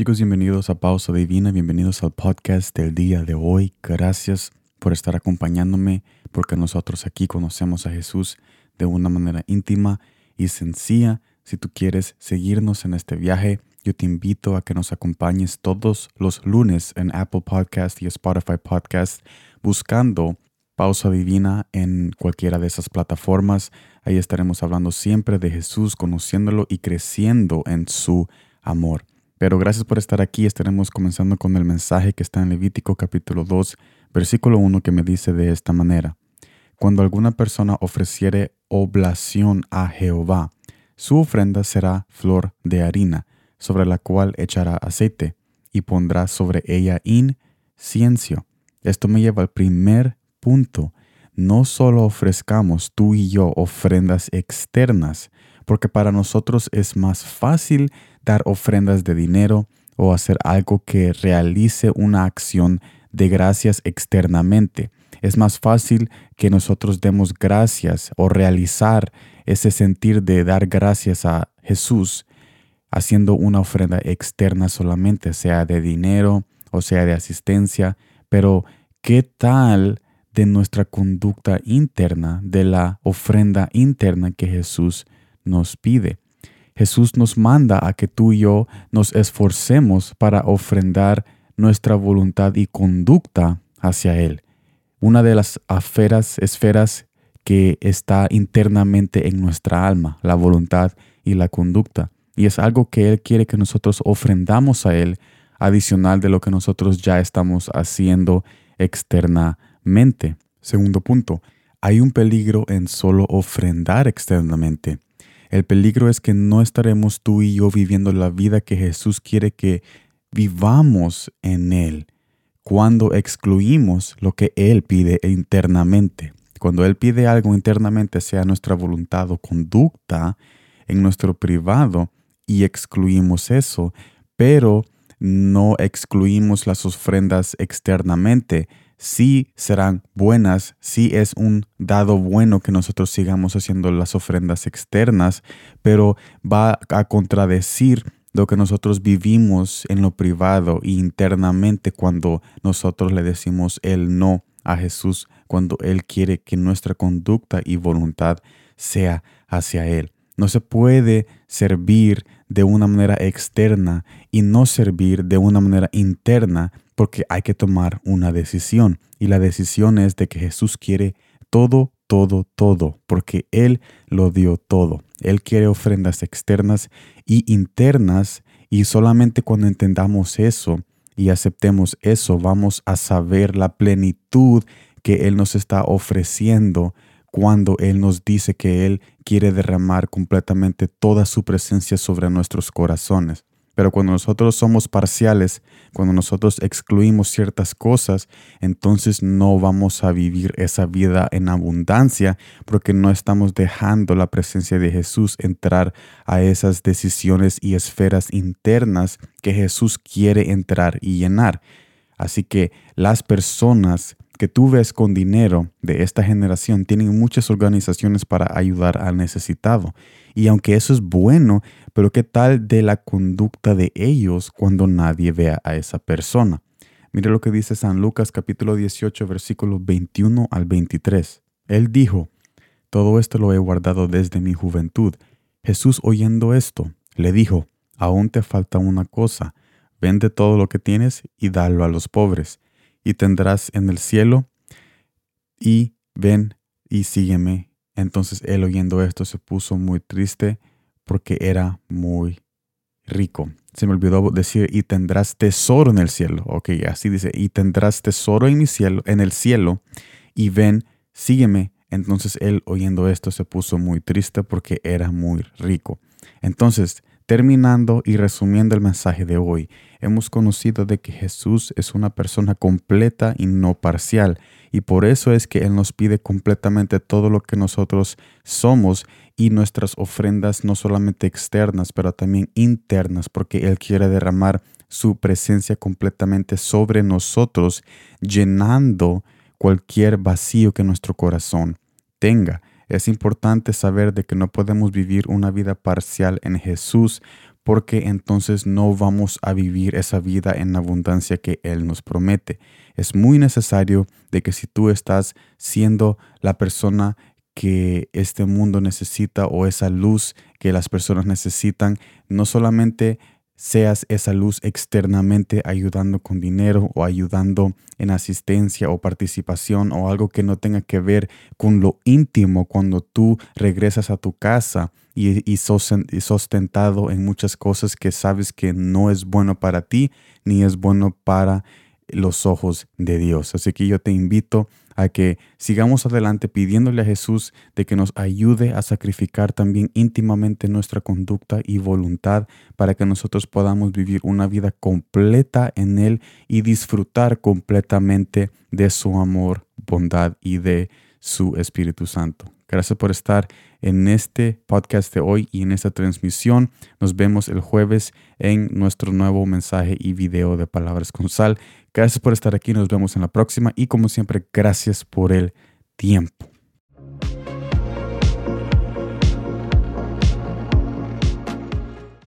Chicos, bienvenidos a Pausa Divina, bienvenidos al podcast del día de hoy. Gracias por estar acompañándome, porque nosotros aquí conocemos a Jesús de una manera íntima y sencilla. Si tú quieres seguirnos en este viaje, yo te invito a que nos acompañes todos los lunes en Apple Podcast y Spotify Podcast buscando Pausa Divina en cualquiera de esas plataformas. Ahí estaremos hablando siempre de Jesús, conociéndolo y creciendo en su amor. Pero gracias por estar aquí. Estaremos comenzando con el mensaje que está en Levítico capítulo 2, versículo 1 que me dice de esta manera. Cuando alguna persona ofreciere oblación a Jehová, su ofrenda será flor de harina, sobre la cual echará aceite, y pondrá sobre ella incienso. Esto me lleva al primer punto. No solo ofrezcamos tú y yo ofrendas externas, porque para nosotros es más fácil dar ofrendas de dinero o hacer algo que realice una acción de gracias externamente. Es más fácil que nosotros demos gracias o realizar ese sentir de dar gracias a Jesús haciendo una ofrenda externa solamente, sea de dinero o sea de asistencia. Pero, ¿qué tal de nuestra conducta interna, de la ofrenda interna que Jesús nos pide? Jesús nos manda a que tú y yo nos esforcemos para ofrendar nuestra voluntad y conducta hacia Él. Una de las esferas, que está internamente en nuestra alma, la voluntad y la conducta. Y es algo que Él quiere que nosotros ofrendamos a Él, adicional de lo que nosotros ya estamos haciendo externamente. Segundo punto, hay un peligro en solo ofrendar externamente. El peligro es que no estaremos tú y yo viviendo la vida que Jesús quiere que vivamos en Él cuando excluimos lo que Él pide internamente. Cuando Él pide algo internamente, sea nuestra voluntad o conducta en nuestro privado, y excluimos eso, pero no excluimos las ofrendas externamente, sí serán buenas, sí es un dado bueno que nosotros sigamos haciendo las ofrendas externas, pero va a contradecir lo que nosotros vivimos en lo privado e internamente cuando nosotros le decimos el no a Jesús, cuando Él quiere que nuestra conducta y voluntad sea hacia Él. No se puede servir de una manera externa y no servir de una manera interna porque hay que tomar una decisión. Y la decisión es de que Jesús quiere todo, todo, todo, porque Él lo dio todo. Él quiere ofrendas externas y internas y solamente cuando entendamos eso y aceptemos eso, vamos a saber la plenitud que Él nos está ofreciendo cuando Él nos dice que Él quiere derramar completamente toda su presencia sobre nuestros corazones. Pero cuando nosotros somos parciales, cuando nosotros excluimos ciertas cosas, entonces no vamos a vivir esa vida en abundancia porque no estamos dejando la presencia de Jesús entrar a esas decisiones y esferas internas que Jesús quiere entrar y llenar. Así que las personas que tú ves con dinero de esta generación tienen muchas organizaciones para ayudar al necesitado. Y aunque eso es bueno, pero ¿qué tal de la conducta de ellos cuando nadie vea a esa persona? Mire lo que dice San Lucas capítulo 18 versículos 21 al 23. Él dijo, todo esto lo he guardado desde mi juventud. Jesús oyendo esto, le dijo, aún te falta una cosa, vende todo lo que tienes y dalo a los pobres y tendrás en el cielo, y ven y sígueme. Entonces él oyendo esto se puso muy triste porque era muy rico. Se me olvidó decir, y tendrás tesoro en el cielo. Ok, así dice, y tendrás tesoro en mi cielo, en el cielo, y ven, sígueme. Entonces él oyendo esto se puso muy triste porque era muy rico. Entonces, terminando y resumiendo el mensaje de hoy, hemos conocido de que Jesús es una persona completa y no parcial, y por eso es que Él nos pide completamente todo lo que nosotros somos y nuestras ofrendas no solamente externas, pero también internas, porque Él quiere derramar su presencia completamente sobre nosotros, llenando cualquier vacío que nuestro corazón tenga. Es importante saber de que no podemos vivir una vida parcial en Jesús porque entonces no vamos a vivir esa vida en abundancia que Él nos promete. Es muy necesario de que si tú estás siendo la persona que este mundo necesita o esa luz que las personas necesitan, no solamente seas esa luz externamente ayudando con dinero o ayudando en asistencia o participación o algo que no tenga que ver con lo íntimo cuando tú regresas a tu casa y, y, sos, en muchas cosas que sabes que no es bueno para ti ni es bueno para los ojos de Dios. Así que yo te invito a que sigamos adelante pidiéndole a Jesús de que nos ayude a sacrificar también íntimamente nuestra conducta y voluntad para que nosotros podamos vivir una vida completa en Él y disfrutar completamente de su amor, bondad y de su Espíritu Santo. Gracias por estar en este podcast de hoy y en esta transmisión. Nos vemos el jueves en nuestro nuevo mensaje y video de Palabras con Sal. Gracias por estar aquí, nos vemos en la próxima y como siempre, gracias por el tiempo.